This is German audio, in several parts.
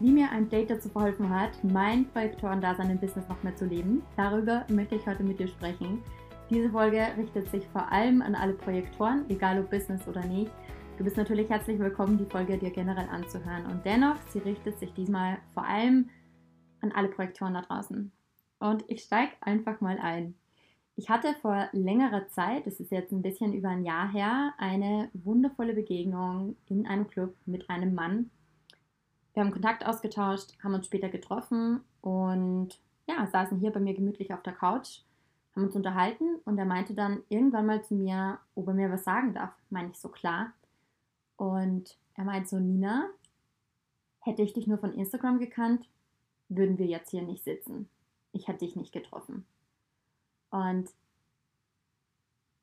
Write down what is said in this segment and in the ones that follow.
wie mir ein Date dazu verholfen hat, mein Projektorendasein im Business noch mehr zu leben. Darüber möchte ich heute mit dir sprechen. Diese Folge richtet sich vor allem an alle Projektoren, egal ob Business oder nicht. Du bist natürlich herzlich willkommen, die Folge dir generell anzuhören. Und dennoch, sie richtet sich diesmal vor allem an alle Projektoren da draußen. Und ich steige einfach mal ein. Ich hatte vor längerer Zeit, das ist jetzt ein bisschen über ein Jahr her, eine wundervolle Begegnung in einem Club mit einem Mann, wir haben Kontakt ausgetauscht, haben uns später getroffen und ja, saßen hier bei mir gemütlich auf der Couch, haben uns unterhalten und er meinte dann irgendwann mal zu mir, ob er mir was sagen darf. Meine ich so klar. Und er meint so, Nina, hätte ich dich nur von Instagram gekannt, würden wir jetzt hier nicht sitzen. Ich hätte dich nicht getroffen. Und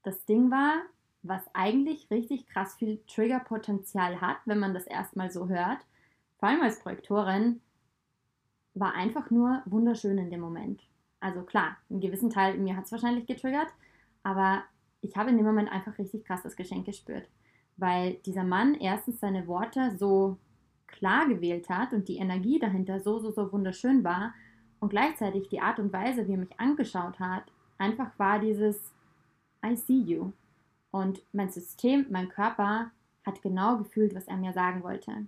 das Ding war, was eigentlich richtig krass viel Triggerpotenzial hat, wenn man das erstmal so hört, vor allem als Projektorin, war einfach nur wunderschön in dem Moment. Also klar, einen gewissen Teil in mir hat es wahrscheinlich getriggert, aber ich habe in dem Moment einfach richtig krass das Geschenk gespürt, weil dieser Mann erstens seine Worte so klar gewählt hat und die Energie dahinter so, so, so wunderschön war und gleichzeitig die Art und Weise, wie er mich angeschaut hat, einfach war dieses I see you. Und mein System, mein Körper hat genau gefühlt, was er mir sagen wollte.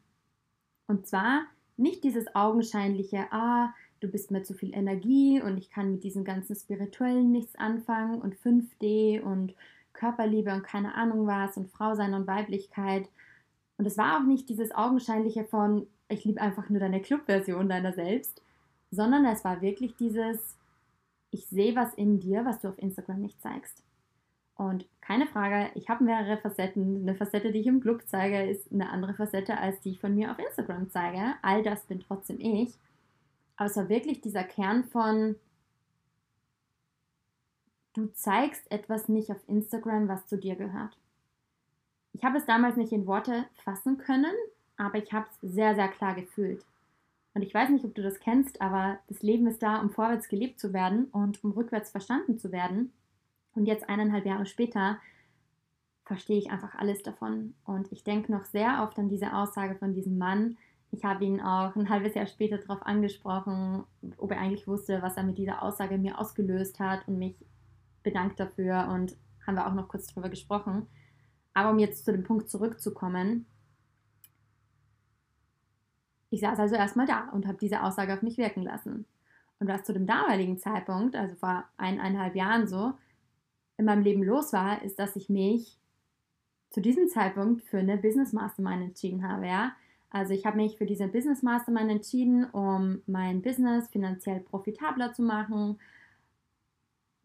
Und zwar nicht dieses augenscheinliche, ah, du bist mir zu viel Energie und ich kann mit diesem ganzen Spirituellen nichts anfangen und 5D und Körperliebe und keine Ahnung was und Frau sein und Weiblichkeit. Und es war auch nicht dieses augenscheinliche von, ich liebe einfach nur deine Clubversion deiner selbst, sondern es war wirklich dieses, ich sehe was in dir, was du auf Instagram nicht zeigst. Und keine Frage, ich habe mehrere Facetten. Eine Facette, die ich im Club zeige, ist eine andere Facette, als die ich von mir auf Instagram zeige. All das bin trotzdem ich. Aber es war wirklich dieser Kern von, du zeigst etwas nicht auf Instagram, was zu dir gehört. Ich habe es damals nicht in Worte fassen können, aber ich habe es sehr, sehr klar gefühlt. Und ich weiß nicht, ob du das kennst, aber das Leben ist da, um vorwärts gelebt zu werden und um rückwärts verstanden zu werden. Und jetzt eineinhalb Jahre später verstehe ich einfach alles davon. Und ich denke noch sehr oft an diese Aussage von diesem Mann. Ich habe ihn auch ein halbes Jahr später darauf angesprochen, ob er eigentlich wusste, was er mit dieser Aussage mir ausgelöst hat und mich bedankt dafür und haben wir auch noch kurz darüber gesprochen. Aber um jetzt zu dem Punkt zurückzukommen, ich saß also erstmal da und habe diese Aussage auf mich wirken lassen. Und was zu dem damaligen Zeitpunkt, also vor eineinhalb Jahren so, in meinem Leben los war, ist, dass ich mich zu diesem Zeitpunkt für eine Business Mastermind entschieden habe. Ja? Also ich habe mich für diese Business Mastermind entschieden, um mein Business finanziell profitabler zu machen,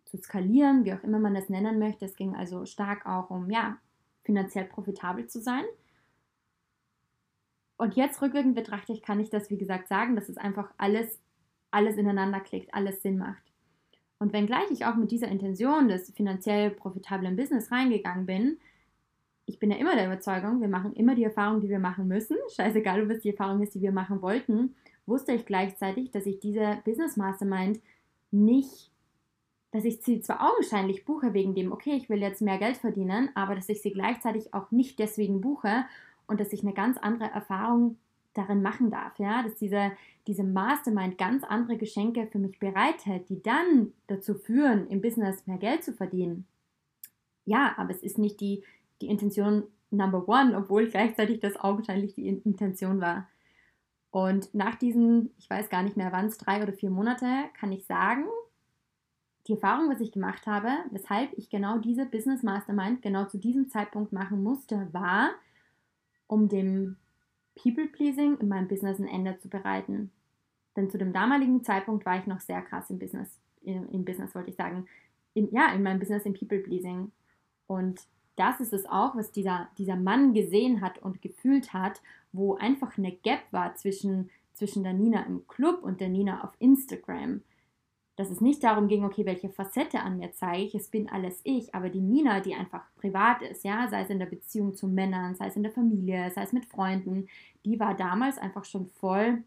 zu skalieren, wie auch immer man das nennen möchte. Es ging also stark auch um, ja, finanziell profitabel zu sein. Und jetzt rückwirkend betrachtet kann ich das, wie gesagt, sagen, dass es einfach alles, alles ineinander klickt, alles Sinn macht. Und wenngleich ich auch mit dieser Intention des finanziell profitablen Business reingegangen bin, ich bin ja immer der Überzeugung, wir machen immer die Erfahrung, die wir machen müssen. Scheißegal, ob es die Erfahrung ist, die wir machen wollten, wusste ich gleichzeitig, dass ich diese Business Mastermind nicht, dass ich sie zwar augenscheinlich buche wegen dem, okay, ich will jetzt mehr Geld verdienen, aber dass ich sie gleichzeitig auch nicht deswegen buche und dass ich eine ganz andere Erfahrung darin machen darf, ja, dass diese, diese Mastermind ganz andere Geschenke für mich bereithält, die dann dazu führen, im Business mehr Geld zu verdienen. Ja, aber es ist nicht die, die Intention Number One, obwohl gleichzeitig das augenscheinlich die Intention war. Und nach diesen, ich weiß gar nicht mehr wann es, drei oder vier Monate, kann ich sagen, die Erfahrung, was ich gemacht habe, weshalb ich genau diese Business Mastermind genau zu diesem Zeitpunkt machen musste, war, um dem People-Pleasing in meinem Business ein Ende zu bereiten. Denn zu dem damaligen Zeitpunkt war ich noch sehr krass im Business, im, Business wollte ich sagen, im, ja, in meinem Business im People-Pleasing. Und das ist es auch, was dieser, dieser Mann gesehen hat und gefühlt hat, wo einfach eine Gap war zwischen, zwischen der Nina im Club und der Nina auf Instagram dass es nicht darum ging, okay, welche Facette an mir zeige ich, es bin alles ich, aber die Nina, die einfach privat ist, ja, sei es in der Beziehung zu Männern, sei es in der Familie, sei es mit Freunden, die war damals einfach schon voll,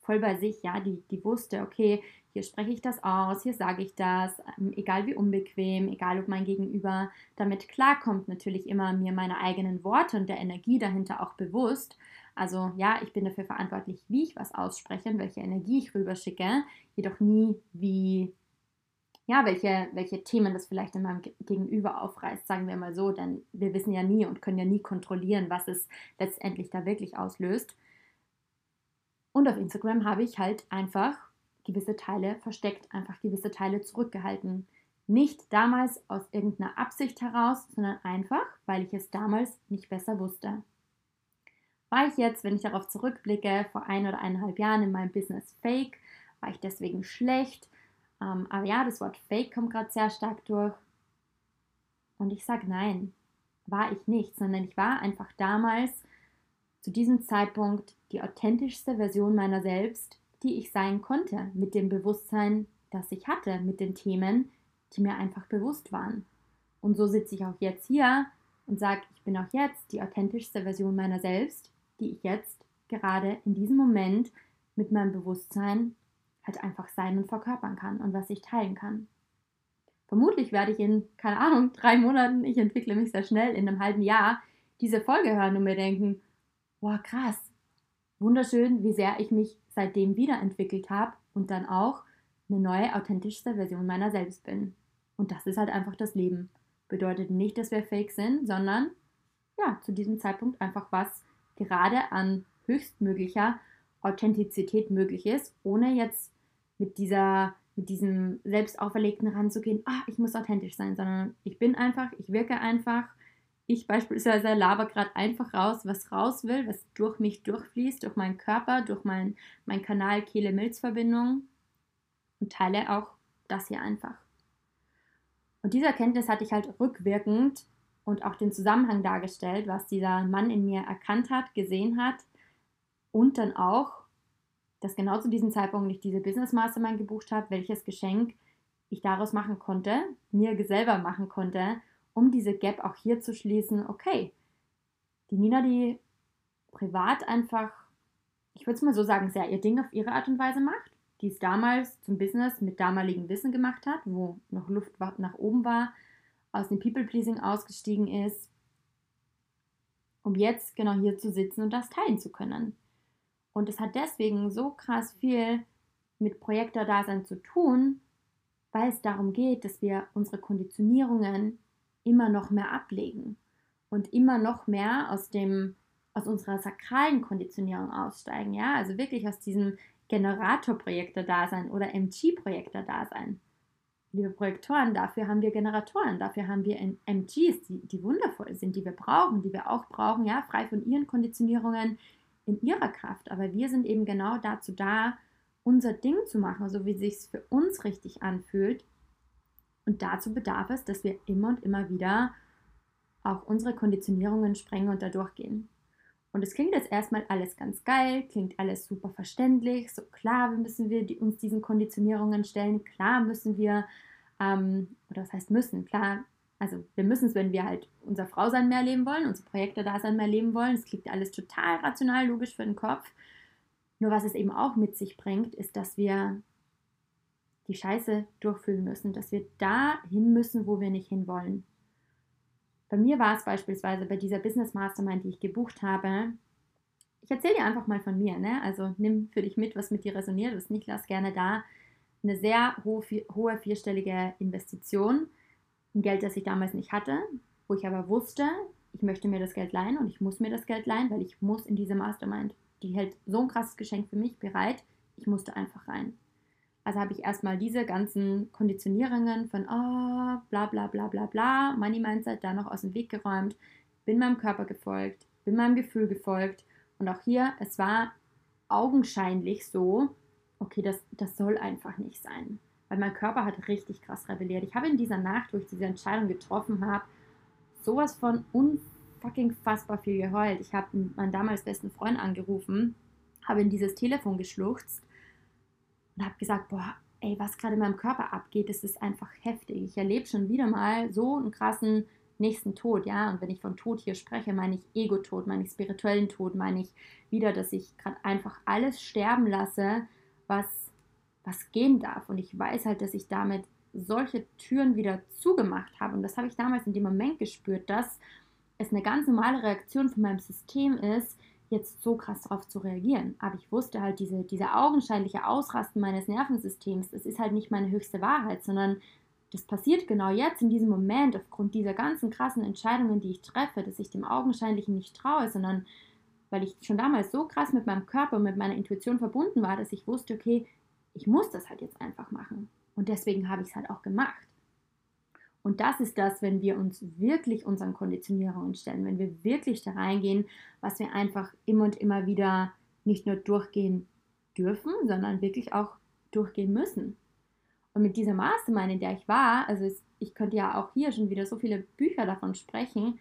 voll bei sich, ja, die, die wusste, okay, hier spreche ich das aus, hier sage ich das, ähm, egal wie unbequem, egal ob mein Gegenüber damit klarkommt, natürlich immer mir meine eigenen Worte und der Energie dahinter auch bewusst, Also ja, ich bin dafür verantwortlich, wie ich was ausspreche und welche Energie ich rüberschicke, jedoch nie, wie, ja, welche, welche Themen das vielleicht in meinem Gegenüber aufreißt, sagen wir mal so, denn wir wissen ja nie und können ja nie kontrollieren, was es letztendlich da wirklich auslöst. Und auf Instagram habe ich halt einfach gewisse Teile versteckt, einfach gewisse Teile zurückgehalten. Nicht damals aus irgendeiner Absicht heraus, sondern einfach, weil ich es damals nicht besser wusste. War ich jetzt, wenn ich darauf zurückblicke, vor ein oder eineinhalb Jahren in meinem Business fake? War ich deswegen schlecht? Ähm, aber ja, das Wort fake kommt gerade sehr stark durch. Und ich sage nein, war ich nicht, sondern ich war einfach damals zu diesem Zeitpunkt die authentischste Version meiner selbst, die ich sein konnte, mit dem Bewusstsein, das ich hatte, mit den Themen, die mir einfach bewusst waren. Und so sitze ich auch jetzt hier und sage, ich bin auch jetzt die authentischste Version meiner selbst, die ich jetzt gerade in diesem Moment mit meinem Bewusstsein halt einfach sein und verkörpern kann und was ich teilen kann. Vermutlich werde ich in, keine Ahnung, drei Monaten, ich entwickle mich sehr schnell, in einem halben Jahr diese Folge hören und mir denken, boah, krass, wunderschön, wie sehr ich mich seitdem wiederentwickelt habe und dann auch eine neue, authentischste Version meiner selbst bin. Und das ist halt einfach das Leben. Bedeutet nicht, dass wir fake sind, sondern ja, zu diesem Zeitpunkt einfach was gerade an höchstmöglicher Authentizität möglich ist, ohne jetzt mit dieser mit diesem selbst auferlegten ranzugehen, ah, ich muss authentisch sein, sondern ich bin einfach, ich wirke einfach. Ich beispielsweise laber gerade einfach raus, was raus will, was durch mich durchfließt, durch meinen Körper, durch mein, mein Kanal Kehle-Milz-Verbindung und teile auch das hier einfach. Und diese Erkenntnis hatte ich halt rückwirkend und auch den Zusammenhang dargestellt, was dieser Mann in mir erkannt hat, gesehen hat und dann auch, dass genau zu diesem Zeitpunkt ich diese Business Mastermind gebucht habe, welches Geschenk ich daraus machen konnte, mir selber machen konnte, um diese Gap auch hier zu schließen. Okay, die Nina, die privat einfach, ich würde es mal so sagen, sehr ihr Ding auf ihre Art und Weise macht, die es damals zum Business mit damaligem Wissen gemacht hat, wo noch Luft nach oben war, aus dem People-Pleasing ausgestiegen ist, um jetzt genau hier zu sitzen und das teilen zu können. Und es hat deswegen so krass viel mit Projektordasein zu tun, weil es darum geht, dass wir unsere Konditionierungen immer noch mehr ablegen und immer noch mehr aus dem aus unserer sakralen Konditionierung aussteigen, ja, also wirklich aus diesem Generatorprojektor-Dasein oder MG-Projektor-Dasein liebe Projektoren, dafür haben wir Generatoren, dafür haben wir MGs, die, die wundervoll sind, die wir brauchen, die wir auch brauchen, ja, frei von ihren Konditionierungen in ihrer Kraft. Aber wir sind eben genau dazu da, unser Ding zu machen, so wie es sich für uns richtig anfühlt. Und dazu bedarf es, dass wir immer und immer wieder auch unsere Konditionierungen sprengen und da durchgehen. Und es klingt jetzt erstmal alles ganz geil, klingt alles super verständlich. So klar müssen wir die, uns diesen Konditionierungen stellen, klar müssen wir ähm, oder was heißt müssen? Klar, also wir müssen es, wenn wir halt unser Frausein mehr leben wollen, unsere Projekte da sein mehr leben wollen. Es klingt alles total rational, logisch für den Kopf. Nur was es eben auch mit sich bringt, ist, dass wir die Scheiße durchfühlen müssen, dass wir da hin müssen, wo wir nicht hinwollen. Bei mir war es beispielsweise bei dieser Business Mastermind, die ich gebucht habe. Ich erzähle dir einfach mal von mir, ne? Also nimm für dich mit, was mit dir resoniert, was nicht, lass gerne da eine sehr hohe, hohe vierstellige Investition. Ein Geld, das ich damals nicht hatte, wo ich aber wusste, ich möchte mir das Geld leihen und ich muss mir das Geld leihen, weil ich muss in diese Mastermind. Die hält so ein krasses Geschenk für mich bereit. Ich musste einfach rein. Also habe ich erstmal diese ganzen Konditionierungen von oh, bla bla bla bla bla, Money Mindset da noch aus dem Weg geräumt, bin meinem Körper gefolgt, bin meinem Gefühl gefolgt. Und auch hier, es war augenscheinlich so, okay, das, das soll einfach nicht sein. Weil mein Körper hat richtig krass rebelliert. Ich habe in dieser Nacht, wo ich diese Entscheidung getroffen habe, sowas von unfucking fassbar viel geheult. Ich habe meinen damals besten Freund angerufen, habe in dieses Telefon geschluchzt und habe gesagt, boah, ey, was gerade in meinem Körper abgeht, das ist einfach heftig. Ich erlebe schon wieder mal so einen krassen nächsten Tod, ja. Und wenn ich von Tod hier spreche, meine ich Ego-Tod, meine ich spirituellen Tod, meine ich wieder, dass ich gerade einfach alles sterben lasse, was, was gehen darf. Und ich weiß halt, dass ich damit solche Türen wieder zugemacht habe. Und das habe ich damals in dem Moment gespürt, dass es eine ganz normale Reaktion von meinem System ist, jetzt so krass darauf zu reagieren. Aber ich wusste halt, diese, diese augenscheinliche Ausrasten meines Nervensystems, das ist halt nicht meine höchste Wahrheit, sondern das passiert genau jetzt in diesem Moment aufgrund dieser ganzen krassen Entscheidungen, die ich treffe, dass ich dem Augenscheinlichen nicht traue, sondern weil ich schon damals so krass mit meinem Körper und mit meiner Intuition verbunden war, dass ich wusste, okay, ich muss das halt jetzt einfach machen. Und deswegen habe ich es halt auch gemacht. Und das ist das, wenn wir uns wirklich unseren Konditionierungen stellen, wenn wir wirklich da reingehen, was wir einfach immer und immer wieder nicht nur durchgehen dürfen, sondern wirklich auch durchgehen müssen. Und mit dieser Mastermind, in der ich war, also ich könnte ja auch hier schon wieder so viele Bücher davon sprechen,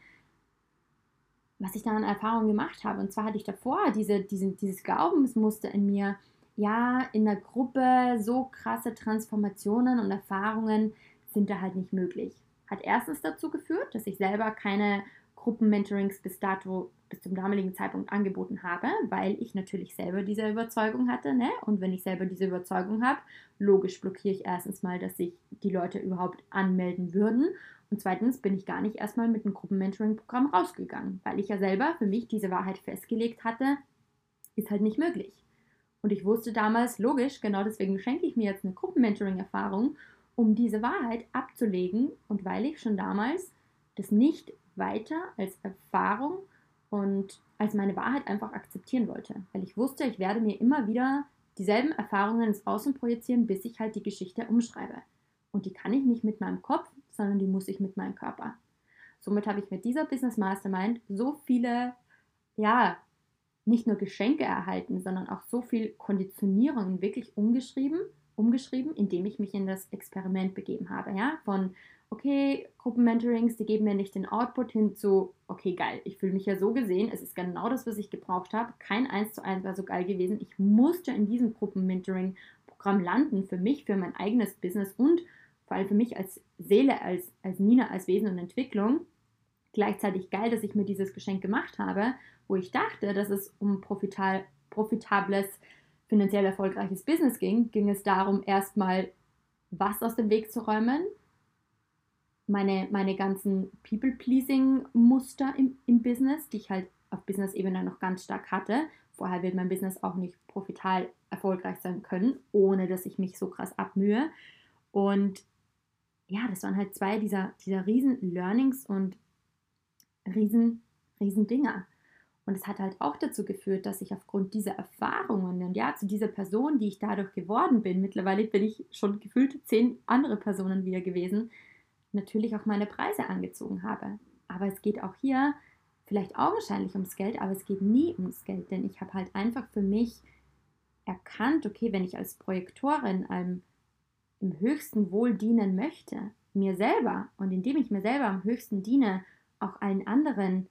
was ich da an Erfahrungen gemacht habe. Und zwar hatte ich davor diese, diese, dieses Glaubensmuster in mir, ja, in der Gruppe so krasse Transformationen und Erfahrungen sind da halt nicht möglich. Hat erstens dazu geführt, dass ich selber keine Gruppenmentorings bis dato, bis zum damaligen Zeitpunkt angeboten habe, weil ich natürlich selber diese Überzeugung hatte. Ne? Und wenn ich selber diese Überzeugung habe, logisch blockiere ich erstens mal, dass sich die Leute überhaupt anmelden würden. Und zweitens bin ich gar nicht erstmal mit einem Gruppenmentoring-Programm rausgegangen, weil ich ja selber für mich diese Wahrheit festgelegt hatte, ist halt nicht möglich. Und ich wusste damals, logisch, genau deswegen schenke ich mir jetzt eine Gruppenmentoring-Erfahrung um diese Wahrheit abzulegen und weil ich schon damals das nicht weiter als Erfahrung und als meine Wahrheit einfach akzeptieren wollte. Weil ich wusste, ich werde mir immer wieder dieselben Erfahrungen ins Außen projizieren, bis ich halt die Geschichte umschreibe. Und die kann ich nicht mit meinem Kopf, sondern die muss ich mit meinem Körper. Somit habe ich mit dieser Business Mastermind so viele, ja, nicht nur Geschenke erhalten, sondern auch so viel Konditionierungen wirklich umgeschrieben umgeschrieben, indem ich mich in das Experiment begeben habe. Ja? Von, okay, Gruppenmentorings, die geben mir nicht den Output hin zu, okay, geil, ich fühle mich ja so gesehen, es ist genau das, was ich gebraucht habe. Kein 1 zu 1 war so geil gewesen. Ich musste in diesem Gruppenmentoring-Programm landen, für mich, für mein eigenes Business und vor allem für mich als Seele, als, als Nina, als Wesen und Entwicklung. Gleichzeitig geil, dass ich mir dieses Geschenk gemacht habe, wo ich dachte, dass es um profital, profitables finanziell erfolgreiches Business ging, ging es darum, erstmal was aus dem Weg zu räumen, meine, meine ganzen People-Pleasing-Muster im, im Business, die ich halt auf Business-Ebene noch ganz stark hatte. Vorher wird mein Business auch nicht profital erfolgreich sein können, ohne dass ich mich so krass abmühe. Und ja, das waren halt zwei dieser, dieser riesen Learnings und riesen, riesen Dinger. Und es hat halt auch dazu geführt, dass ich aufgrund dieser Erfahrungen und ja, zu dieser Person, die ich dadurch geworden bin, mittlerweile bin ich schon gefühlt zehn andere Personen wieder gewesen, natürlich auch meine Preise angezogen habe. Aber es geht auch hier vielleicht augenscheinlich ums Geld, aber es geht nie ums Geld, denn ich habe halt einfach für mich erkannt, okay, wenn ich als Projektorin einem im höchsten Wohl dienen möchte, mir selber und indem ich mir selber am höchsten diene, auch allen anderen,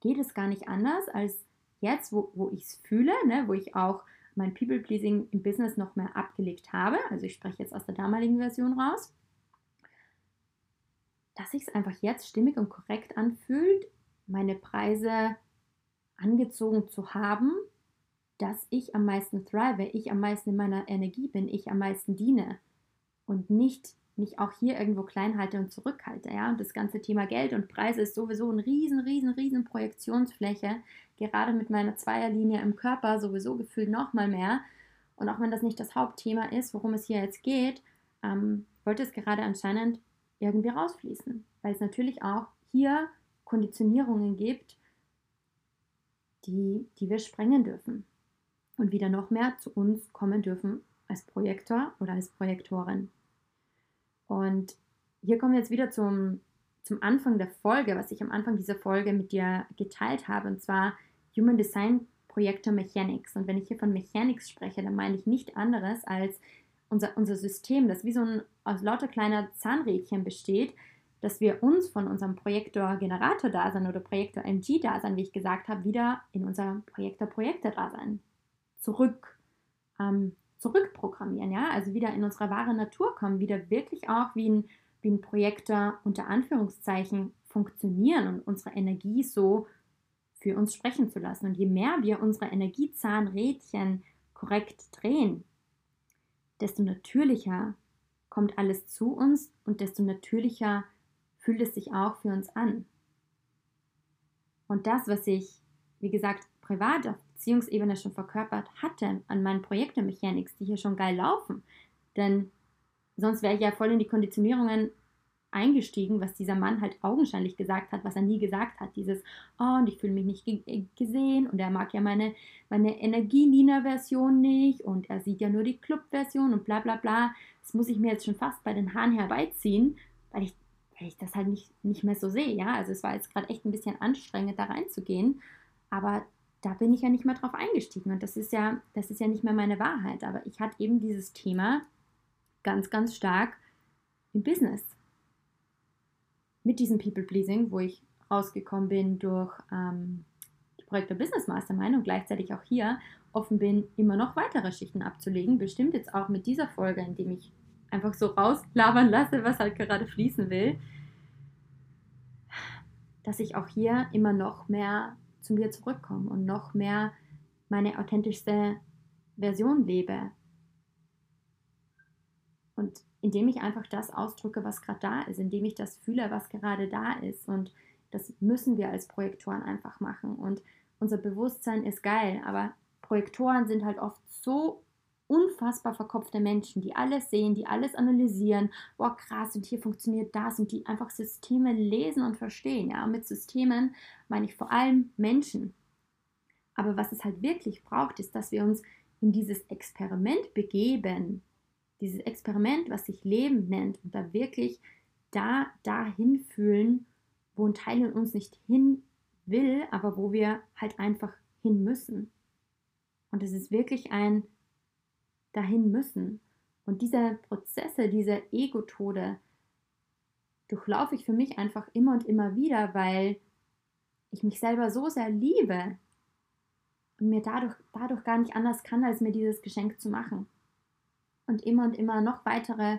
geht es gar nicht anders als jetzt, wo, wo ich es fühle, ne, wo ich auch mein People-Pleasing im Business noch mehr abgelegt habe. Also ich spreche jetzt aus der damaligen Version raus. Dass sich es einfach jetzt stimmig und korrekt anfühlt, meine Preise angezogen zu haben, dass ich am meisten thrive, ich am meisten in meiner Energie bin, ich am meisten diene und nicht mich auch hier irgendwo klein halte und zurückhalte. Ja? Und das ganze Thema Geld und Preise ist sowieso eine riesen, riesen, riesen Projektionsfläche. Gerade mit meiner Zweierlinie im Körper sowieso gefühlt noch mal mehr. Und auch wenn das nicht das Hauptthema ist, worum es hier jetzt geht, ähm, wollte es gerade anscheinend irgendwie rausfließen. Weil es natürlich auch hier Konditionierungen gibt, die, die wir sprengen dürfen. Und wieder noch mehr zu uns kommen dürfen als Projektor oder als Projektorin. Und hier kommen wir jetzt wieder zum, zum Anfang der Folge, was ich am Anfang dieser Folge mit dir geteilt habe, und zwar Human Design Projektor Mechanics. Und wenn ich hier von Mechanics spreche, dann meine ich nicht anderes als unser, unser System, das wie so ein aus lauter kleiner Zahnrädchen besteht, dass wir uns von unserem Projektor-Generator-Dasein oder Projektor-MG-Dasein, wie ich gesagt habe, wieder in unser Projektor-Projektor-Dasein zurück ähm, zurückprogrammieren, ja, also wieder in unsere wahre Natur kommen, wieder wirklich auch wie ein, wie ein Projektor unter Anführungszeichen funktionieren und unsere Energie so für uns sprechen zu lassen. Und je mehr wir unsere Energiezahnrädchen korrekt drehen, desto natürlicher kommt alles zu uns und desto natürlicher fühlt es sich auch für uns an. Und das, was ich, wie gesagt, privat auf Beziehungsebene schon verkörpert hatte an meinen Projekten Mechanics, die hier schon geil laufen. Denn sonst wäre ich ja voll in die Konditionierungen eingestiegen, was dieser Mann halt augenscheinlich gesagt hat, was er nie gesagt hat. Dieses, oh, und ich fühle mich nicht äh, gesehen und er mag ja meine, meine Energie-Nina-Version nicht und er sieht ja nur die Club-Version und bla bla bla. Das muss ich mir jetzt schon fast bei den Haaren herbeiziehen, weil ich, weil ich das halt nicht, nicht mehr so sehe. Ja, also es war jetzt gerade echt ein bisschen anstrengend, da reinzugehen, aber da bin ich ja nicht mehr drauf eingestiegen und das ist ja, das ist ja nicht mehr meine Wahrheit. Aber ich hatte eben dieses Thema ganz, ganz stark im Business mit diesem People-Pleasing, wo ich rausgekommen bin durch ähm, die Projekte Business Mastermind und gleichzeitig auch hier offen bin, immer noch weitere Schichten abzulegen. Bestimmt jetzt auch mit dieser Folge, in dem ich einfach so rauslabern lasse, was halt gerade fließen will, dass ich auch hier immer noch mehr zu mir zurückkomme und noch mehr meine authentischste Version lebe. Und indem ich einfach das ausdrücke, was gerade da ist, indem ich das fühle, was gerade da ist. Und das müssen wir als Projektoren einfach machen. Und unser Bewusstsein ist geil, aber Projektoren sind halt oft so unfassbar verkopfte Menschen, die alles sehen, die alles analysieren. Boah, krass, und hier funktioniert das und die einfach Systeme lesen und verstehen. Ja, und mit Systemen meine ich vor allem Menschen. Aber was es halt wirklich braucht, ist, dass wir uns in dieses Experiment begeben, dieses Experiment, was sich Leben nennt, und da wirklich da dahin fühlen, wo ein Teil in uns nicht hin will, aber wo wir halt einfach hin müssen. Und es ist wirklich ein dahin müssen. Und diese Prozesse, diese Ego-Tode, durchlaufe ich für mich einfach immer und immer wieder, weil ich mich selber so sehr liebe und mir dadurch, dadurch gar nicht anders kann, als mir dieses Geschenk zu machen und immer und immer noch weitere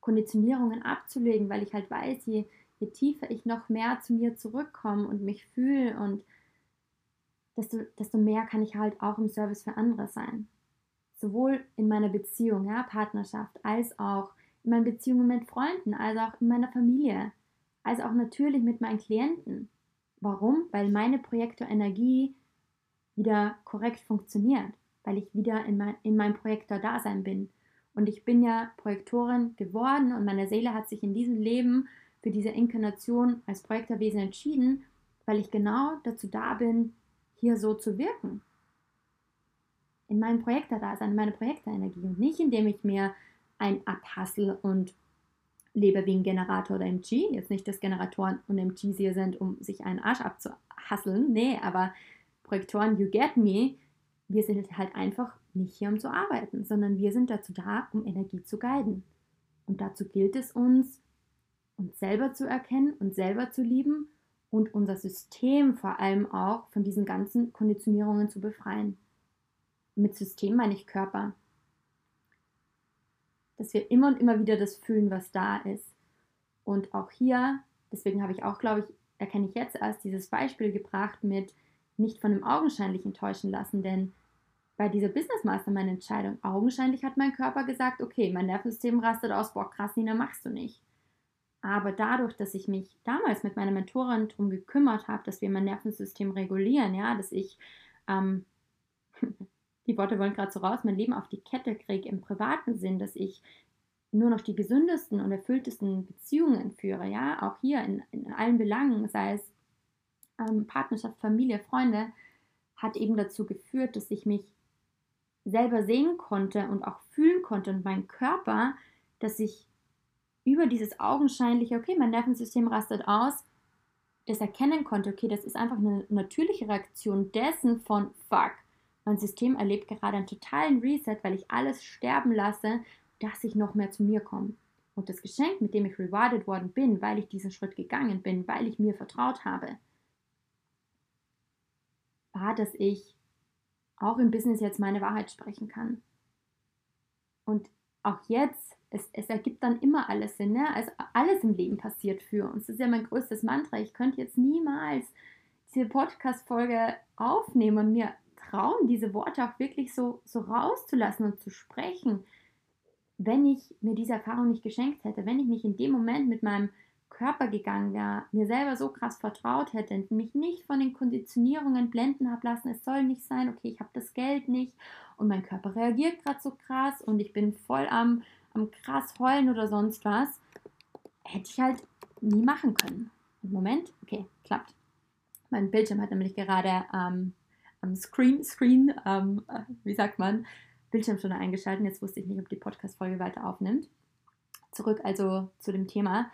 Konditionierungen abzulegen, weil ich halt weiß, je, je tiefer ich noch mehr zu mir zurückkomme und mich fühle und desto, desto mehr kann ich halt auch im Service für andere sein. Sowohl in meiner Beziehung, ja, Partnerschaft, als auch in meinen Beziehungen mit Freunden, als auch in meiner Familie, als auch natürlich mit meinen Klienten. Warum? Weil meine Projektorenergie wieder korrekt funktioniert, weil ich wieder in, mein, in meinem Projektor-Dasein bin und ich bin ja Projektorin geworden und meine Seele hat sich in diesem Leben für diese Inkarnation als Projektorwesen entschieden, weil ich genau dazu da bin, hier so zu wirken. In meinem Projektor-Dasein, in meiner Projektorenergie und nicht indem ich mir ein abhassel und lebe wie ein Generator oder MG. Jetzt nicht, dass Generatoren und MGs hier sind, um sich einen Arsch abzuhasseln. Nee, aber Projektoren, you get me, wir sind halt einfach nicht hier, um zu arbeiten, sondern wir sind dazu da, um Energie zu guiden. Und dazu gilt es uns, uns selber zu erkennen, uns selber zu lieben und unser System vor allem auch von diesen ganzen Konditionierungen zu befreien. Mit System meine ich Körper. Dass wir immer und immer wieder das fühlen, was da ist. Und auch hier, deswegen habe ich auch, glaube ich, erkenne ich jetzt erst dieses Beispiel gebracht mit nicht von dem Augenscheinlichen täuschen lassen, denn bei dieser Business Mastermind Entscheidung, augenscheinlich hat mein Körper gesagt, okay, mein Nervensystem rastet aus, boah, krass, Nina, machst du nicht. Aber dadurch, dass ich mich damals mit meiner Mentorin darum gekümmert habe, dass wir mein Nervensystem regulieren, ja, dass ich, ähm, die Worte wollen gerade so raus, mein Leben auf die Kette kriege im privaten Sinn, dass ich nur noch die gesündesten und erfülltesten Beziehungen führe, ja, auch hier in, in allen Belangen, sei es ähm, Partnerschaft, Familie, Freunde, hat eben dazu geführt, dass ich mich selber sehen konnte und auch fühlen konnte und mein Körper, dass ich über dieses augenscheinliche, okay, mein Nervensystem rastet aus, das erkennen konnte, okay, das ist einfach eine natürliche Reaktion dessen von fuck. Mein System erlebt gerade einen totalen Reset, weil ich alles sterben lasse, dass ich noch mehr zu mir komme. Und das Geschenk, mit dem ich rewarded worden bin, weil ich diesen Schritt gegangen bin, weil ich mir vertraut habe, war, dass ich auch im Business jetzt meine Wahrheit sprechen kann. Und auch jetzt, es, es ergibt dann immer alles Sinn. Ne? Also alles im Leben passiert für uns. Das ist ja mein größtes Mantra. Ich könnte jetzt niemals diese Podcast-Folge aufnehmen und mir trauen, diese Worte auch wirklich so, so rauszulassen und zu sprechen, wenn ich mir diese Erfahrung nicht geschenkt hätte, wenn ich nicht in dem Moment mit meinem Körper gegangen wäre, mir selber so krass vertraut hätte mich nicht von den Konditionierungen blenden habe lassen, es soll nicht sein, okay, ich habe das Geld nicht und mein Körper reagiert gerade so krass und ich bin voll am, am krass heulen oder sonst was, hätte ich halt nie machen können. Moment, okay, klappt. Mein Bildschirm hat nämlich gerade ähm, am Screen, Screen, ähm, äh, wie sagt man, Bildschirmstunde eingeschaltet. Jetzt wusste ich nicht, ob die Podcast-Folge weiter aufnimmt. Zurück also zu dem Thema.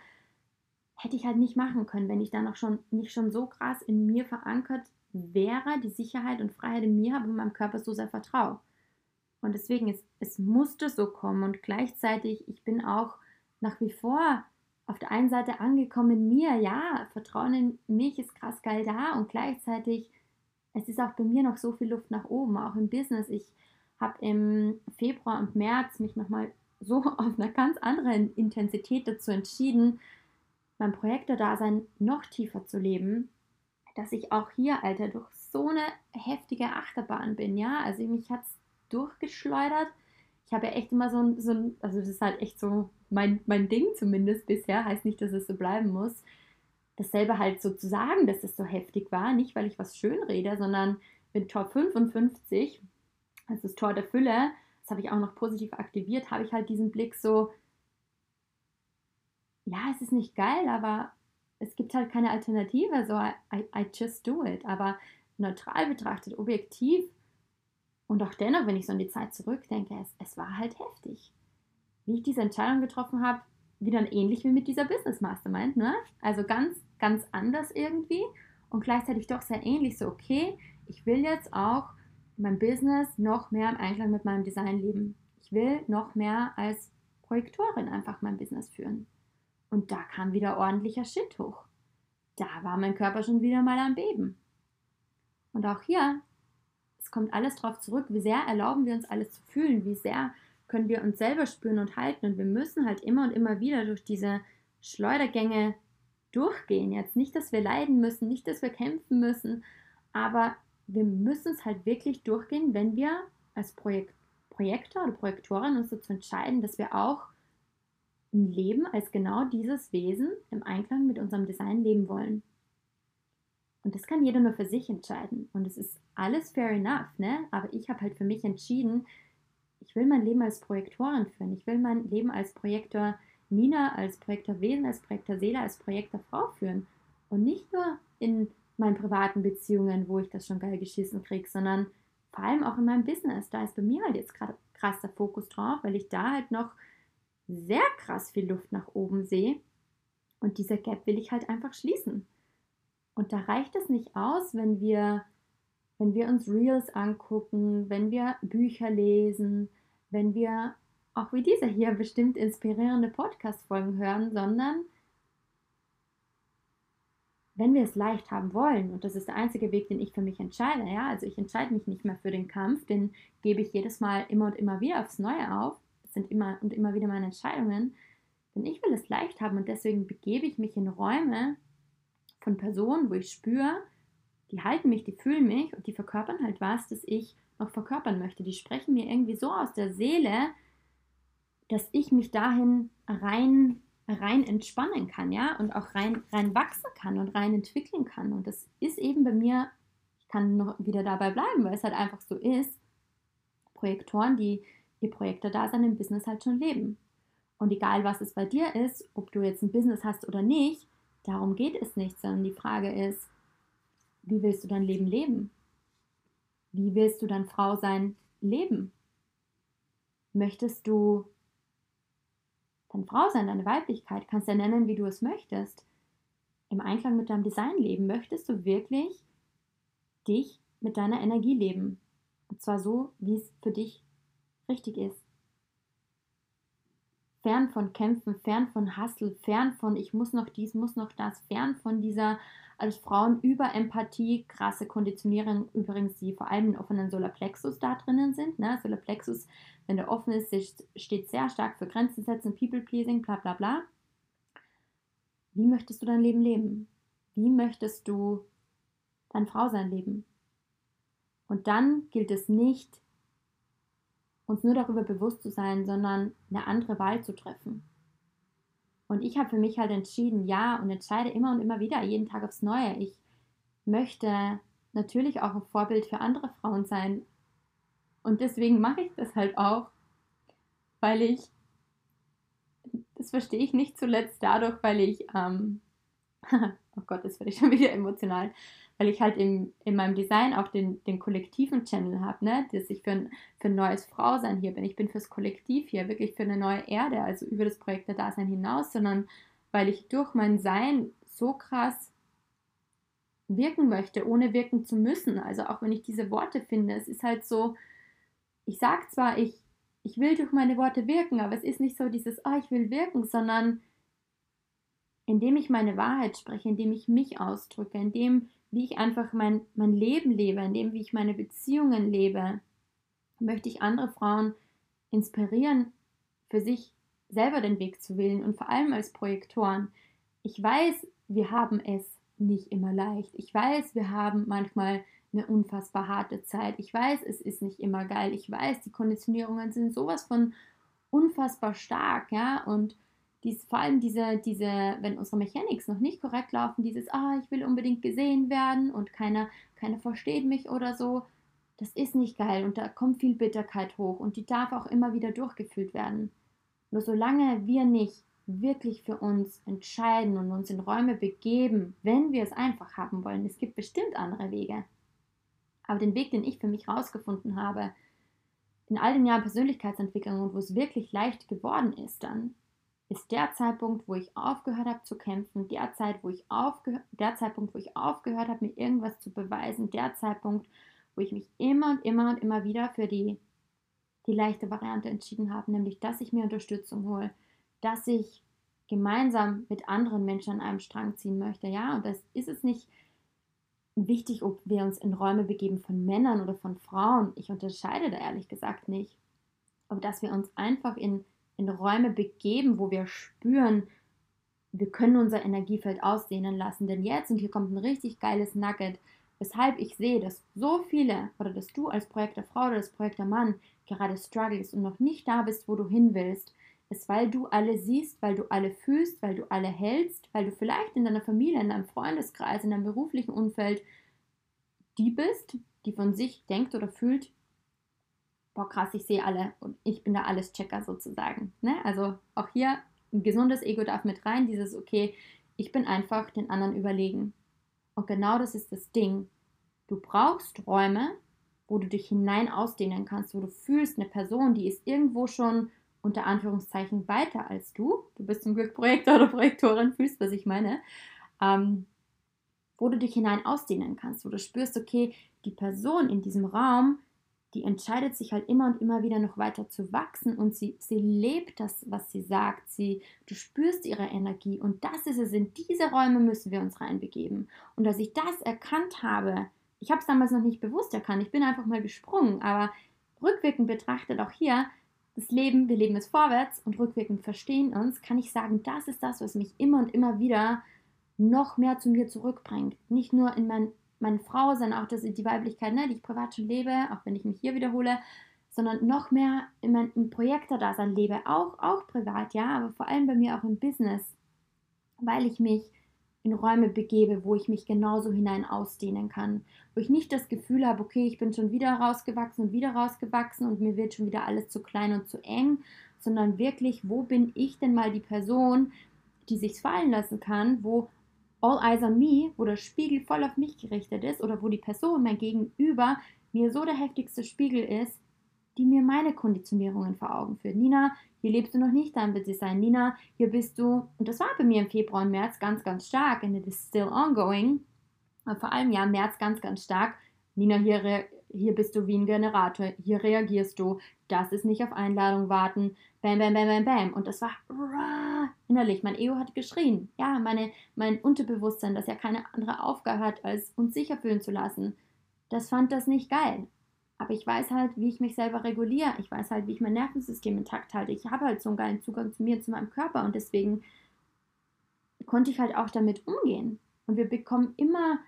Hätte ich halt nicht machen können, wenn ich da noch schon nicht schon so krass in mir verankert wäre, die Sicherheit und Freiheit in mir habe und meinem Körper so sehr vertraue. Und deswegen, ist, es musste so kommen und gleichzeitig, ich bin auch nach wie vor auf der einen Seite angekommen in mir, ja, Vertrauen in mich ist krass geil da und gleichzeitig, es ist auch bei mir noch so viel Luft nach oben, auch im Business. Ich habe im Februar und März mich nochmal so auf einer ganz anderen Intensität dazu entschieden, mein Projektor-Dasein noch tiefer zu leben, dass ich auch hier, Alter, durch so eine heftige Achterbahn bin, ja. Also mich hat es durchgeschleudert. Ich habe ja echt immer so ein, so ein, also das ist halt echt so mein, mein Ding zumindest bisher, heißt nicht, dass es so bleiben muss. Dasselbe halt so zu sagen, dass es so heftig war, nicht weil ich was schön rede, sondern mit Tor 55 also das Tor der Fülle, das habe ich auch noch positiv aktiviert, habe ich halt diesen Blick so, ja, es ist nicht geil, aber es gibt halt keine Alternative, so I, I just do it. Aber neutral betrachtet, objektiv und auch dennoch, wenn ich so an die Zeit zurückdenke, es, es war halt heftig. Wie ich diese Entscheidung getroffen habe, wieder ähnlich wie mit dieser Business Mastermind, ne? Also ganz, ganz anders irgendwie und gleichzeitig doch sehr ähnlich. So, okay, ich will jetzt auch mein Business noch mehr im Einklang mit meinem Design leben. Ich will noch mehr als Projektorin einfach mein Business führen. Und da kam wieder ordentlicher Shit hoch. Da war mein Körper schon wieder mal am Beben. Und auch hier, es kommt alles darauf zurück, wie sehr erlauben wir uns alles zu fühlen, wie sehr können wir uns selber spüren und halten. Und wir müssen halt immer und immer wieder durch diese Schleudergänge durchgehen. Jetzt nicht, dass wir leiden müssen, nicht, dass wir kämpfen müssen, aber wir müssen es halt wirklich durchgehen, wenn wir als Projekt, Projektor oder Projektorin uns dazu entscheiden, dass wir auch ein Leben als genau dieses Wesen im Einklang mit unserem Design leben wollen. Und das kann jeder nur für sich entscheiden. Und es ist alles fair enough, ne? Aber ich habe halt für mich entschieden, ich will mein Leben als Projektorin führen. Ich will mein Leben als Projektor Nina, als Projektor Wesen, als Projektor Seele, als Projektor Frau führen. Und nicht nur in meinen privaten Beziehungen, wo ich das schon geil geschissen kriege, sondern vor allem auch in meinem Business. Da ist bei mir halt jetzt gerade krass der Fokus drauf, weil ich da halt noch sehr krass viel Luft nach oben sehe. Und dieser Gap will ich halt einfach schließen. Und da reicht es nicht aus, wenn wir, wenn wir uns Reels angucken, wenn wir Bücher lesen, wenn wir auch wie dieser hier bestimmt inspirierende Podcast-Folgen hören, sondern wenn wir es leicht haben wollen, und das ist der einzige Weg, den ich für mich entscheide, ja, also ich entscheide mich nicht mehr für den Kampf, den gebe ich jedes Mal immer und immer wieder aufs Neue auf, das sind immer und immer wieder meine Entscheidungen, denn ich will es leicht haben und deswegen begebe ich mich in Räume von Personen, wo ich spüre, die halten mich, die fühlen mich und die verkörpern halt was, das ich noch verkörpern möchte. Die sprechen mir irgendwie so aus der Seele, dass ich mich dahin rein rein entspannen kann, ja, und auch rein, rein wachsen kann und rein entwickeln kann. Und das ist eben bei mir, ich kann noch wieder dabei bleiben, weil es halt einfach so ist, Projektoren, die ihr Projekte da sein im Business halt schon leben. Und egal was es bei dir ist, ob du jetzt ein Business hast oder nicht, darum geht es nicht, sondern die Frage ist, wie willst du dein Leben leben? Wie willst du dein Frau sein leben? Möchtest du dein Frau sein, deine Weiblichkeit, kannst du ja nennen, wie du es möchtest, im Einklang mit deinem Design leben, möchtest du wirklich dich mit deiner Energie leben. Und zwar so, wie es für dich richtig ist. Fern von Kämpfen, fern von Hustle, fern von ich muss noch dies, muss noch das, fern von dieser als Frauen über Empathie, krasse Konditionierung, übrigens, die vor allem in offenen Solarplexus da drinnen sind. Ne? Solarplexus, wenn der offen ist, steht sehr stark für Grenzen setzen, People-Pleasing, bla bla bla. Wie möchtest du dein Leben leben? Wie möchtest du dein Frausein leben? Und dann gilt es nicht, uns nur darüber bewusst zu sein, sondern eine andere Wahl zu treffen. Und ich habe für mich halt entschieden, ja, und entscheide immer und immer wieder, jeden Tag aufs Neue. Ich möchte natürlich auch ein Vorbild für andere Frauen sein. Und deswegen mache ich das halt auch, weil ich, das verstehe ich nicht zuletzt dadurch, weil ich, ähm, oh Gott, das werde ich schon wieder emotional, weil ich halt in, in meinem Design auch den, den kollektiven Channel habe, ne? dass ich für ein, für ein neues Frausein hier bin. Ich bin fürs Kollektiv hier, wirklich für eine neue Erde, also über das Projekt der Dasein hinaus, sondern weil ich durch mein Sein so krass wirken möchte, ohne wirken zu müssen. Also auch wenn ich diese Worte finde, es ist halt so, ich sage zwar, ich, ich will durch meine Worte wirken, aber es ist nicht so dieses, oh, ich will wirken, sondern indem ich meine Wahrheit spreche, indem ich mich ausdrücke, indem wie ich einfach mein, mein Leben lebe, in dem, wie ich meine Beziehungen lebe, möchte ich andere Frauen inspirieren, für sich selber den Weg zu wählen und vor allem als Projektoren. Ich weiß, wir haben es nicht immer leicht. Ich weiß, wir haben manchmal eine unfassbar harte Zeit. Ich weiß, es ist nicht immer geil. Ich weiß, die Konditionierungen sind sowas von unfassbar stark, ja, und dies, vor allem diese, diese, wenn unsere Mechanics noch nicht korrekt laufen, dieses, ah, ich will unbedingt gesehen werden und keiner, keiner versteht mich oder so, das ist nicht geil und da kommt viel Bitterkeit hoch und die darf auch immer wieder durchgefühlt werden. Nur solange wir nicht wirklich für uns entscheiden und uns in Räume begeben, wenn wir es einfach haben wollen, es gibt bestimmt andere Wege. Aber den Weg, den ich für mich rausgefunden habe, in all den Jahren Persönlichkeitsentwicklung und wo es wirklich leicht geworden ist, dann ist der Zeitpunkt, wo ich aufgehört habe zu kämpfen, der, Zeit, wo ich der Zeitpunkt, wo ich aufgehört habe, mir irgendwas zu beweisen, der Zeitpunkt, wo ich mich immer und immer und immer wieder für die, die leichte Variante entschieden habe, nämlich dass ich mir Unterstützung hole, dass ich gemeinsam mit anderen Menschen an einem Strang ziehen möchte. Ja, und das ist es nicht wichtig, ob wir uns in Räume begeben von Männern oder von Frauen. Ich unterscheide da ehrlich gesagt nicht. Aber dass wir uns einfach in in Räume begeben, wo wir spüren, wir können unser Energiefeld ausdehnen lassen. Denn jetzt, und hier kommt ein richtig geiles Nugget, weshalb ich sehe, dass so viele oder dass du als Projekt der Frau oder das Projekt der Mann gerade struggles und noch nicht da bist, wo du hin willst, ist, weil du alle siehst, weil du alle fühlst, weil du alle hältst, weil du vielleicht in deiner Familie, in deinem Freundeskreis, in deinem beruflichen Umfeld die bist, die von sich denkt oder fühlt, boah krass, ich sehe alle und ich bin da alles Checker sozusagen. Ne? Also auch hier ein gesundes Ego darf mit rein, dieses, okay, ich bin einfach den anderen überlegen. Und genau das ist das Ding. Du brauchst Räume, wo du dich hinein ausdehnen kannst, wo du fühlst, eine Person, die ist irgendwo schon unter Anführungszeichen weiter als du. Du bist zum Glück Projektor oder Projektorin, fühlst, was ich meine. Ähm, wo du dich hinein ausdehnen kannst, wo du spürst, okay, die Person in diesem Raum die entscheidet sich halt immer und immer wieder noch weiter zu wachsen und sie, sie lebt das, was sie sagt. Sie, du spürst ihre Energie und das ist es. In diese Räume müssen wir uns reinbegeben. Und als ich das erkannt habe, ich habe es damals noch nicht bewusst erkannt, ich bin einfach mal gesprungen, aber rückwirkend betrachtet auch hier, das Leben, wir leben es vorwärts und rückwirkend verstehen uns, kann ich sagen, das ist das, was mich immer und immer wieder noch mehr zu mir zurückbringt. Nicht nur in mein meine Frau, sondern auch das, die Weiblichkeit, ne, die ich privat schon lebe, auch wenn ich mich hier wiederhole, sondern noch mehr in meinem Projektor-Dasein lebe, auch, auch privat, ja, aber vor allem bei mir auch im Business, weil ich mich in Räume begebe, wo ich mich genauso hinein ausdehnen kann, wo ich nicht das Gefühl habe, okay, ich bin schon wieder rausgewachsen und wieder rausgewachsen und mir wird schon wieder alles zu klein und zu eng, sondern wirklich, wo bin ich denn mal die Person, die sich's fallen lassen kann, wo All Eyes on Me, wo der Spiegel voll auf mich gerichtet ist oder wo die Person, mein Gegenüber, mir so der heftigste Spiegel ist, die mir meine Konditionierungen vor Augen führt. Nina, hier lebst du noch nicht dein Design. Nina, hier bist du, und das war bei mir im Februar und März ganz, ganz stark, and it is still ongoing, aber vor allem ja im März ganz, ganz stark. Nina, hier, hier bist du wie ein Generator, hier reagierst du, das ist nicht auf Einladung warten, bam, bam, bam, bam, bam. Und das war innerlich. Mein Ego hat geschrien. Ja, meine, mein Unterbewusstsein, das ja keine andere Aufgabe hat, als uns sicher fühlen zu lassen, das fand das nicht geil. Aber ich weiß halt, wie ich mich selber reguliere. Ich weiß halt, wie ich mein Nervensystem intakt halte. Ich habe halt so einen geilen Zugang zu mir, zu meinem Körper. Und deswegen konnte ich halt auch damit umgehen. Und wir bekommen immer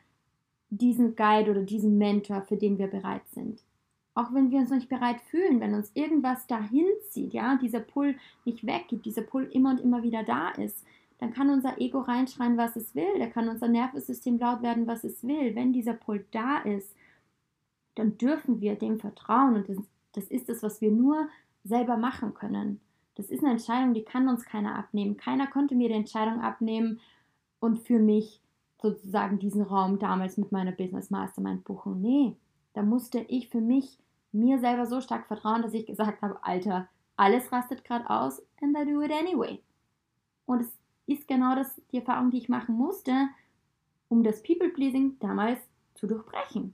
diesen Guide oder diesen Mentor, für den wir bereit sind. Auch wenn wir uns nicht bereit fühlen, wenn uns irgendwas dahin zieht, ja, dieser Pull nicht weggeht, dieser Pull immer und immer wieder da ist, dann kann unser Ego reinschreien, was es will, da kann unser Nervensystem laut werden, was es will. Wenn dieser Pull da ist, dann dürfen wir dem vertrauen und das, das ist es, was wir nur selber machen können. Das ist eine Entscheidung, die kann uns keiner abnehmen. Keiner konnte mir die Entscheidung abnehmen und für mich sozusagen diesen Raum damals mit meiner Business Mastermind buchen. Nee, da musste ich für mich mir selber so stark vertrauen, dass ich gesagt habe, Alter, alles rastet gerade aus and I do it anyway. Und es ist genau das die Erfahrung, die ich machen musste, um das People-Pleasing damals zu durchbrechen.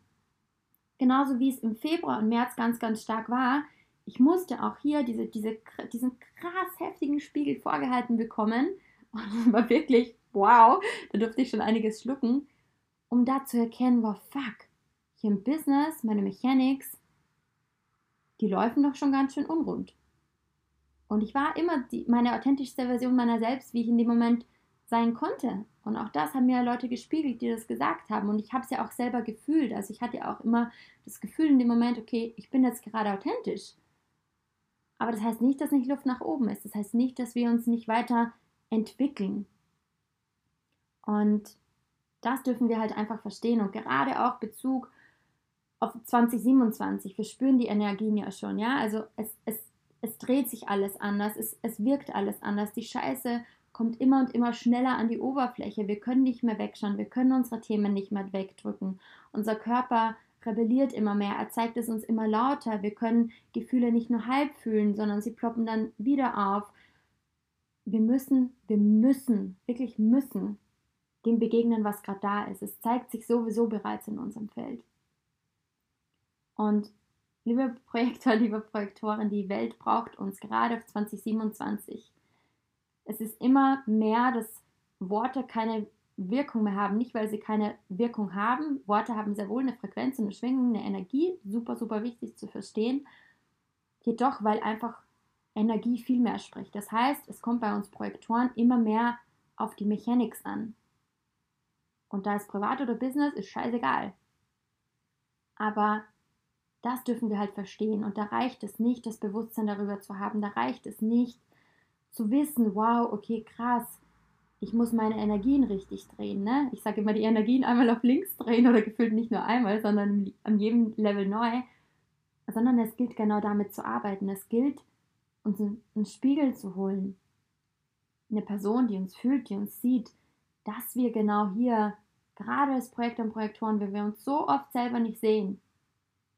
Genauso wie es im Februar und März ganz, ganz stark war. Ich musste auch hier diese, diese, diesen krass heftigen Spiegel vorgehalten bekommen. Und das war wirklich, wow, da durfte ich schon einiges schlucken, um da zu erkennen, wow, fuck, hier im Business, meine Mechanics, die laufen doch schon ganz schön unrund. Und ich war immer die, meine authentischste Version meiner selbst, wie ich in dem Moment sein konnte. Und auch das haben mir Leute gespiegelt, die das gesagt haben. Und ich habe es ja auch selber gefühlt. Also ich hatte ja auch immer das Gefühl in dem Moment, okay, ich bin jetzt gerade authentisch. Aber das heißt nicht, dass nicht Luft nach oben ist. Das heißt nicht, dass wir uns nicht weiter entwickeln. Und das dürfen wir halt einfach verstehen. Und gerade auch Bezug auf 2027. Wir spüren die Energien ja schon, ja. Also es, es, es dreht sich alles anders, es, es wirkt alles anders. Die Scheiße kommt immer und immer schneller an die Oberfläche. Wir können nicht mehr wegschauen, wir können unsere Themen nicht mehr wegdrücken. Unser Körper rebelliert immer mehr, er zeigt es uns immer lauter. Wir können Gefühle nicht nur halb fühlen, sondern sie ploppen dann wieder auf. Wir müssen, wir müssen, wirklich müssen dem begegnen, was gerade da ist. Es zeigt sich sowieso bereits in unserem Feld. Und liebe Projektor, liebe Projektorin, die Welt braucht uns gerade auf 2027. Es ist immer mehr, dass Worte keine Wirkung mehr haben. Nicht, weil sie keine Wirkung haben. Worte haben sehr wohl eine Frequenz, eine Schwingung, eine Energie. Super, super wichtig zu verstehen. Jedoch, weil einfach Energie viel mehr spricht. Das heißt, es kommt bei uns Projektoren immer mehr auf die Mechanics an. Und da ist privat oder Business, ist scheißegal. Aber das dürfen wir halt verstehen. Und da reicht es nicht, das Bewusstsein darüber zu haben. Da reicht es nicht zu wissen, wow, okay, krass, ich muss meine Energien richtig drehen. Ne? Ich sage immer, die Energien einmal auf links drehen oder gefühlt nicht nur einmal, sondern an jedem Level neu. Sondern es gilt genau damit zu arbeiten. Es gilt, uns einen Spiegel zu holen. Eine Person, die uns fühlt, die uns sieht, dass wir genau hier, gerade als Projektor und Projektoren, wenn wir uns so oft selber nicht sehen,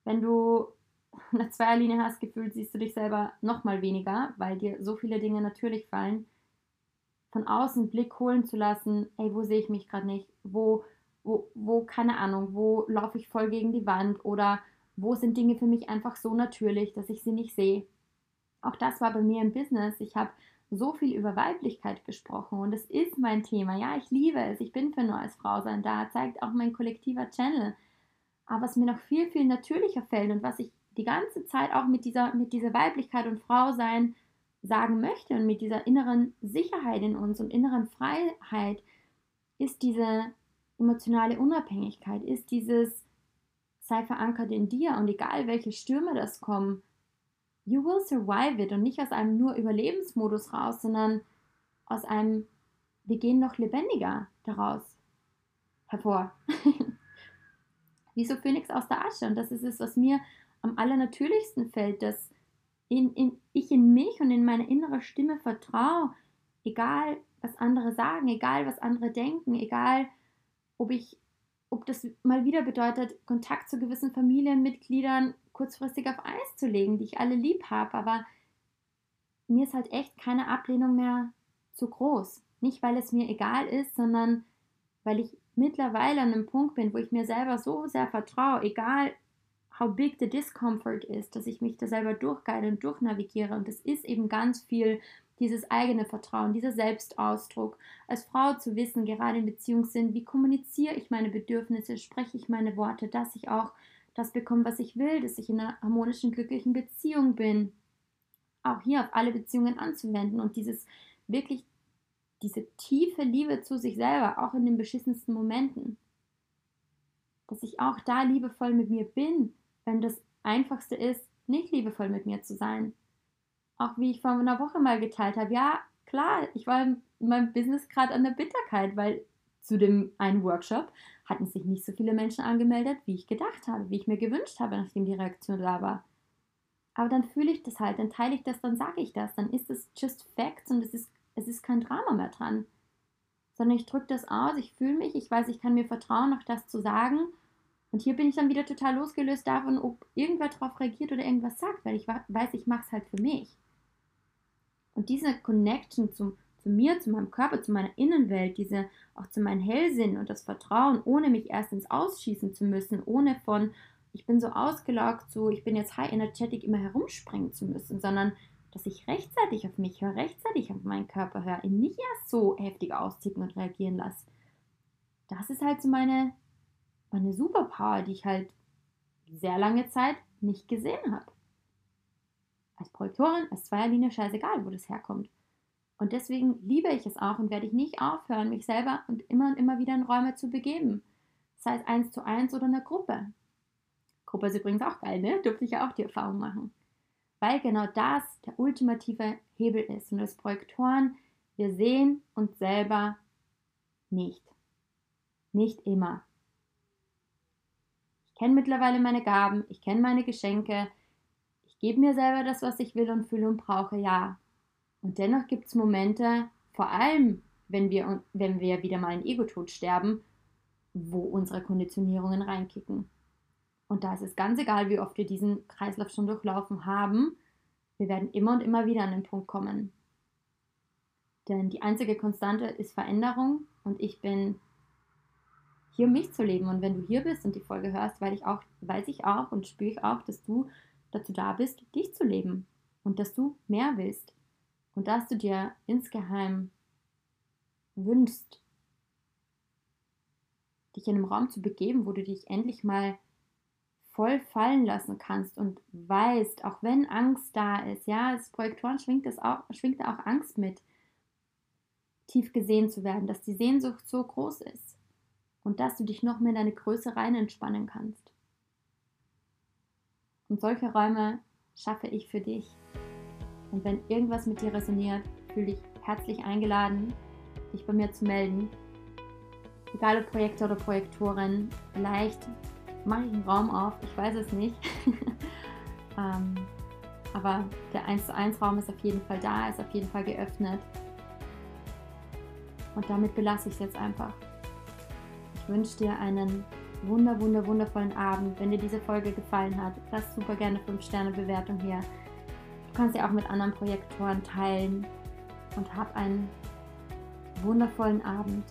wenn du eine Zweierlinie hast, gefühlt siehst du dich selber noch mal weniger, weil dir so viele Dinge natürlich fallen. Von außen Blick holen zu lassen, ey, wo sehe ich mich gerade nicht? Wo, wo, wo, keine Ahnung, wo laufe ich voll gegen die Wand? Oder wo sind Dinge für mich einfach so natürlich, dass ich sie nicht sehe? Auch das war bei mir im Business. Ich habe so viel über Weiblichkeit gesprochen und es ist mein Thema. Ja, ich liebe es. Ich bin für nur als Frau sein da. Zeigt auch mein kollektiver Channel. Aber was mir noch viel, viel natürlicher fällt und was ich die ganze Zeit auch mit dieser, mit dieser Weiblichkeit und Frau sein sagen möchte und mit dieser inneren Sicherheit in uns und inneren Freiheit, ist diese emotionale Unabhängigkeit, ist dieses sei verankert in dir und egal welche Stürme das kommen, you will survive it und nicht aus einem nur Überlebensmodus raus, sondern aus einem wir gehen noch lebendiger daraus hervor. wie so Phönix aus der Asche. Und das ist es, was mir am allernatürlichsten fällt, dass in, in, ich in mich und in meine innere Stimme vertraue, egal was andere sagen, egal was andere denken, egal ob ich, ob das mal wieder bedeutet, Kontakt zu gewissen Familienmitgliedern kurzfristig auf Eis zu legen, die ich alle lieb habe, aber mir ist halt echt keine Ablehnung mehr zu groß. Nicht, weil es mir egal ist, sondern weil ich mittlerweile an einem Punkt bin, wo ich mir selber so sehr vertraue, egal how big the discomfort ist, dass ich mich da selber durchgeile und durchnavigiere. Und das ist eben ganz viel dieses eigene Vertrauen, dieser Selbstausdruck. Als Frau zu wissen, gerade in Beziehungssinn, wie kommuniziere ich meine Bedürfnisse, spreche ich meine Worte, dass ich auch das bekomme, was ich will, dass ich in einer harmonischen, glücklichen Beziehung bin. Auch hier auf alle Beziehungen anzuwenden und dieses wirklich diese tiefe Liebe zu sich selber, auch in den beschissensten Momenten. Dass ich auch da liebevoll mit mir bin, wenn das Einfachste ist, nicht liebevoll mit mir zu sein. Auch wie ich vor einer Woche mal geteilt habe, ja, klar, ich war in meinem Business gerade an der Bitterkeit, weil zu dem einen Workshop hatten sich nicht so viele Menschen angemeldet, wie ich gedacht habe, wie ich mir gewünscht habe, nachdem die Reaktion da war. Aber dann fühle ich das halt, dann teile ich das, dann sage ich das, dann ist es just facts und es ist, es ist kein Drama mehr dran. Sondern ich drücke das aus, ich fühle mich, ich weiß, ich kann mir vertrauen, auch das zu sagen. Und hier bin ich dann wieder total losgelöst davon, ob irgendwer darauf reagiert oder irgendwas sagt, weil ich weiß, ich mache es halt für mich. Und diese Connection zum, zu mir, zu meinem Körper, zu meiner Innenwelt, diese auch zu meinem Hellsinn und das Vertrauen, ohne mich erst ins Ausschießen zu müssen, ohne von ich bin so ausgelaugt, so ich bin jetzt high energetic immer herumspringen zu müssen, sondern dass ich rechtzeitig auf mich höre, rechtzeitig auf meinen Körper höre, ihn nicht erst so heftig austicken und reagieren lasse. Das ist halt so meine, meine Superpower, die ich halt sehr lange Zeit nicht gesehen habe. Als Projektorin, als Zweierlinie, scheißegal, wo das herkommt. Und deswegen liebe ich es auch und werde ich nicht aufhören, mich selber und immer und immer wieder in Räume zu begeben. Sei es eins zu eins oder in der Gruppe. Gruppe ist übrigens auch geil, ne? Durfte ich ja auch die Erfahrung machen. Weil genau das der ultimative Hebel ist. Und als Projektoren, wir sehen uns selber nicht. Nicht immer. Ich kenne mittlerweile meine Gaben, ich kenne meine Geschenke, ich gebe mir selber das, was ich will und fühle und brauche, ja. Und dennoch gibt es Momente, vor allem wenn wir, wenn wir wieder mal in Ego-Tod sterben, wo unsere Konditionierungen reinkicken. Und da ist es ganz egal, wie oft wir diesen Kreislauf schon durchlaufen haben, wir werden immer und immer wieder an den Punkt kommen. Denn die einzige Konstante ist Veränderung und ich bin hier, um mich zu leben. Und wenn du hier bist und die Folge hörst, weil ich auch, weiß ich auch und spüre ich auch, dass du dazu da bist, dich zu leben und dass du mehr willst und dass du dir insgeheim wünschst, dich in einem Raum zu begeben, wo du dich endlich mal voll fallen lassen kannst und weißt, auch wenn Angst da ist, ja, als Projektoren schwingt, das auch, schwingt auch Angst mit, tief gesehen zu werden, dass die Sehnsucht so groß ist und dass du dich noch mehr in deine Größe rein entspannen kannst. Und solche Räume schaffe ich für dich. Und wenn irgendwas mit dir resoniert, fühle dich herzlich eingeladen, dich bei mir zu melden. Egal ob Projektor oder Projektorin, vielleicht mache ich einen Raum auf, ich weiß es nicht. ähm, aber der 1 zu 1 Raum ist auf jeden Fall da, ist auf jeden Fall geöffnet. Und damit belasse ich es jetzt einfach. Ich wünsche dir einen wunder, wunder, wundervollen Abend. Wenn dir diese Folge gefallen hat, lass super gerne 5 Sterne Bewertung hier. Du kannst sie auch mit anderen Projektoren teilen und hab einen wundervollen Abend.